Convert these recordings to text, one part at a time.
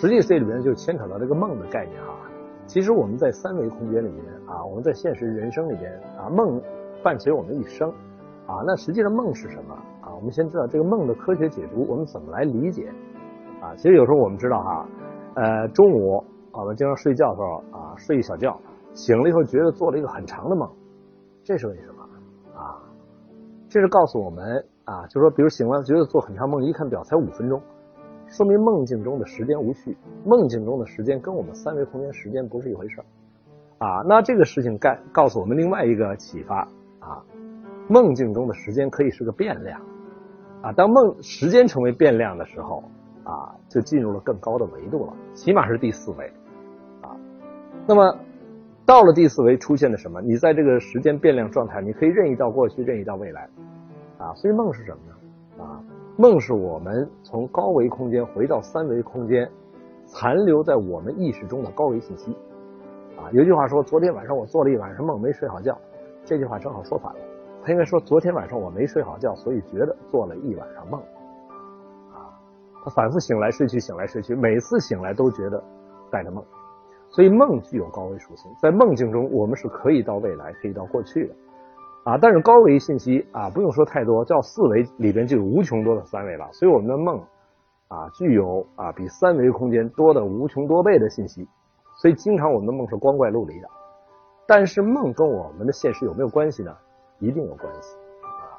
实际这里面就牵扯到这个梦的概念哈。其实我们在三维空间里面啊，我们在现实人生里边啊，梦伴随我们一生啊。那实际上梦是什么啊？我们先知道这个梦的科学解读，我们怎么来理解啊？其实有时候我们知道哈，呃，中午我们经常睡觉的时候啊，睡一小觉，醒了以后觉得做了一个很长的梦，这是为什么啊？这是告诉我们啊，就是说，比如醒了觉得做很长梦，一看表才五分钟。说明梦境中的时间无序，梦境中的时间跟我们三维空间时间不是一回事儿啊。那这个事情告告诉我们另外一个启发啊，梦境中的时间可以是个变量啊。当梦时间成为变量的时候啊，就进入了更高的维度了，起码是第四维啊。那么到了第四维，出现了什么？你在这个时间变量状态，你可以任意到过去，任意到未来啊。所以梦是什么呢？梦是我们从高维空间回到三维空间，残留在我们意识中的高维信息。啊，有句话说，昨天晚上我做了一晚上梦，没睡好觉。这句话正好说反了，他应该说，昨天晚上我没睡好觉，所以觉得做了一晚上梦。啊，他反复醒来睡去，醒来睡去，每次醒来都觉得带着梦。所以梦具有高维属性，在梦境中，我们是可以到未来，可以到过去的。啊，但是高维信息啊，不用说太多，叫四维里边就有无穷多的三维了。所以我们的梦啊，具有啊比三维空间多的无穷多倍的信息。所以经常我们的梦是光怪陆离的。但是梦跟我们的现实有没有关系呢？一定有关系。啊，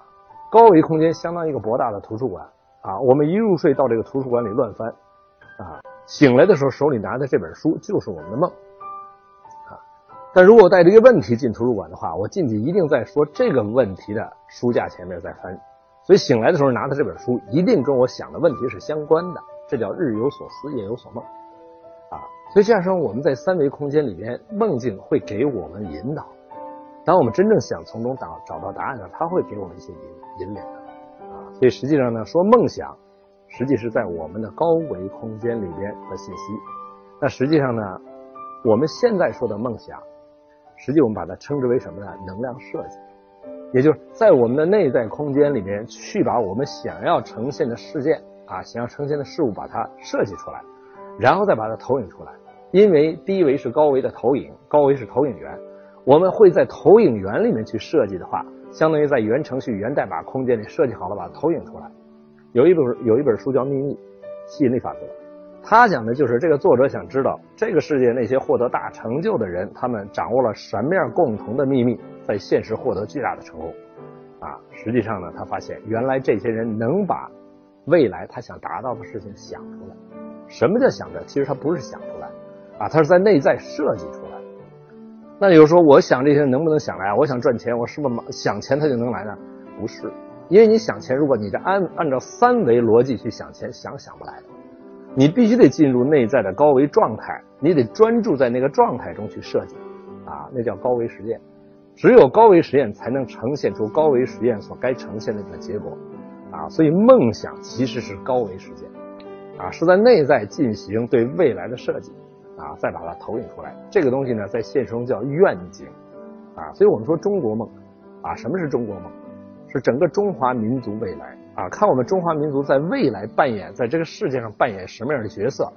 高维空间相当于一个博大的图书馆啊，我们一入睡到这个图书馆里乱翻啊，醒来的时候手里拿的这本书就是我们的梦。但如果带着一个问题进图书馆的话，我进去一定在说这个问题的书架前面在翻，所以醒来的时候拿的这本书一定跟我想的问题是相关的，这叫日有所思夜有所梦，啊，所以这样说我们在三维空间里边梦境会给我们引导，当我们真正想从中找找到答案呢，它会给我们一些引引领的，啊，所以实际上呢说梦想，实际是在我们的高维空间里边的信息，那实际上呢，我们现在说的梦想。实际我们把它称之为什么呢？能量设计，也就是在我们的内在空间里面去把我们想要呈现的事件啊，想要呈现的事物把它设计出来，然后再把它投影出来。因为低维是高维的投影，高维是投影源，我们会在投影源里面去设计的话，相当于在源程序、源代码空间里设计好了，把它投影出来。有一本有一本书叫《秘密吸引力法则》。他讲的就是这个作者想知道这个世界那些获得大成就的人，他们掌握了什么样共同的秘密，在现实获得巨大的成功。啊，实际上呢，他发现原来这些人能把未来他想达到的事情想出来。什么叫想着？其实他不是想出来，啊，他是在内在设计出来。那有时候我想这些能不能想来啊？我想赚钱，我是不是想钱他就能来呢？不是，因为你想钱，如果你这按按照三维逻辑去想钱，想想不来的。你必须得进入内在的高维状态，你得专注在那个状态中去设计，啊，那叫高维实验。只有高维实验才能呈现出高维实验所该呈现的一个结果，啊，所以梦想其实是高维实践，啊，是在内在进行对未来的设计，啊，再把它投影出来。这个东西呢，在现实中叫愿景，啊，所以我们说中国梦，啊，什么是中国梦？是整个中华民族未来。啊，看我们中华民族在未来扮演在这个世界上扮演什么样的角色，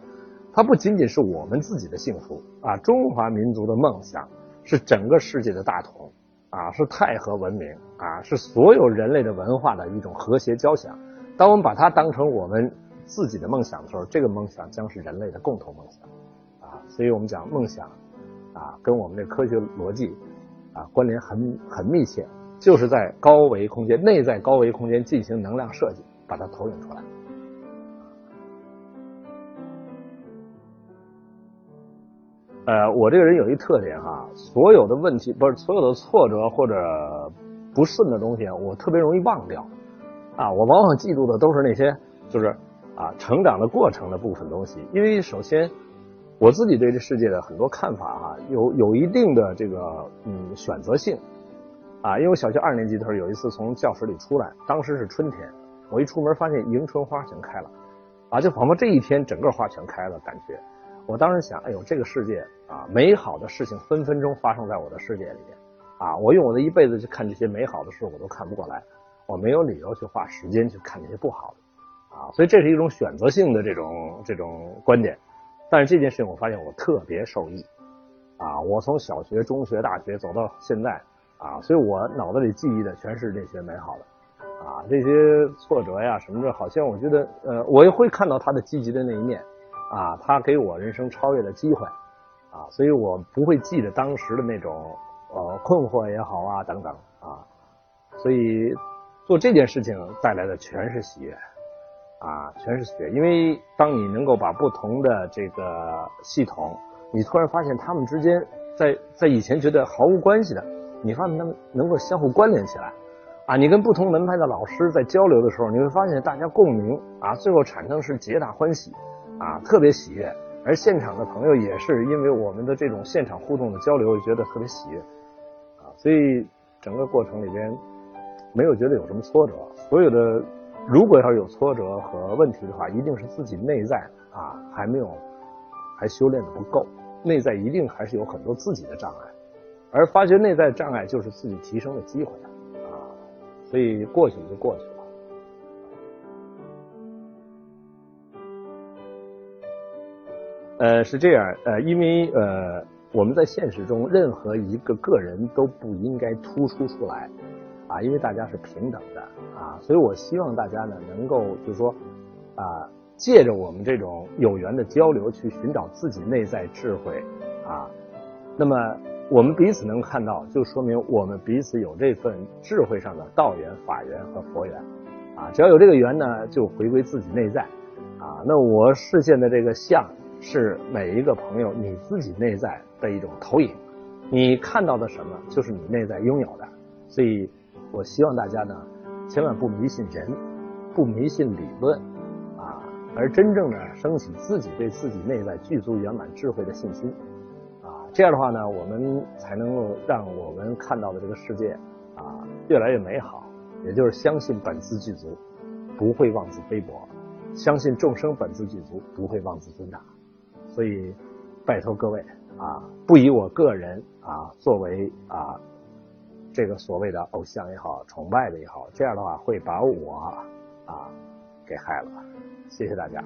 它不仅仅是我们自己的幸福啊，中华民族的梦想是整个世界的大同啊，是太和文明啊，是所有人类的文化的一种和谐交响。当我们把它当成我们自己的梦想的时候，这个梦想将是人类的共同梦想啊。所以我们讲梦想啊，跟我们的科学逻辑啊关联很很密切。就是在高维空间、内在高维空间进行能量设计，把它投影出来。呃，我这个人有一特点哈，所有的问题不是所有的挫折或者不顺的东西，我特别容易忘掉。啊，我往往记住的都是那些就是啊成长的过程的部分东西，因为首先我自己对这世界的很多看法哈，有有一定的这个嗯选择性。啊，因为我小学二年级的时候，有一次从教室里出来，当时是春天，我一出门发现迎春花全开了，啊，就仿佛这一天整个花全开了，感觉。我当时想，哎呦，这个世界啊，美好的事情分分钟发生在我的世界里面，啊，我用我的一辈子去看这些美好的事，我都看不过来，我没有理由去花时间去看那些不好的，啊，所以这是一种选择性的这种这种观点，但是这件事情我发现我特别受益，啊，我从小学、中学、大学走到现在，啊，所以我脑子里记忆的全是这些美好的，啊，这些挫折呀什么的，好像我觉得，呃，我也会看到他的积极的那一面，啊，他给我人生超越的机会，啊，所以我不会记得当时的那种，呃，困惑也好啊等等，啊，所以做这件事情带来的全是喜悦。啊，全是喜悦，因为当你能够把不同的这个系统，你突然发现他们之间在在以前觉得毫无关系的，你发现他们能够相互关联起来，啊，你跟不同门派的老师在交流的时候，你会发现大家共鸣，啊，最后产生是皆大欢喜，啊，特别喜悦，而现场的朋友也是因为我们的这种现场互动的交流，觉得特别喜悦，啊，所以整个过程里边没有觉得有什么挫折，所有的。如果要是有挫折和问题的话，一定是自己内在啊还没有还修炼的不够，内在一定还是有很多自己的障碍，而发觉内在障碍就是自己提升的机会啊，所以过去就过去了。呃，是这样，呃，因为呃我们在现实中任何一个个人都不应该突出出来。啊，因为大家是平等的啊，所以我希望大家呢能够就是说啊，借着我们这种有缘的交流，去寻找自己内在智慧啊。那么我们彼此能看到，就说明我们彼此有这份智慧上的道缘、法缘和佛缘啊。只要有这个缘呢，就回归自己内在啊。那我视线的这个相，是每一个朋友你自己内在的一种投影，你看到的什么，就是你内在拥有的，所以。我希望大家呢，千万不迷信人，不迷信理论，啊，而真正的升起自己对自己内在具足圆满智慧的信心，这样的话呢，我们才能够让我们看到的这个世界啊越来越美好。也就是相信本自具足，不会妄自菲薄；相信众生本自具足，不会妄自尊大。所以，拜托各位啊，不以我个人啊作为啊。这个所谓的偶像也好，崇拜的也好，这样的话会把我啊给害了。谢谢大家。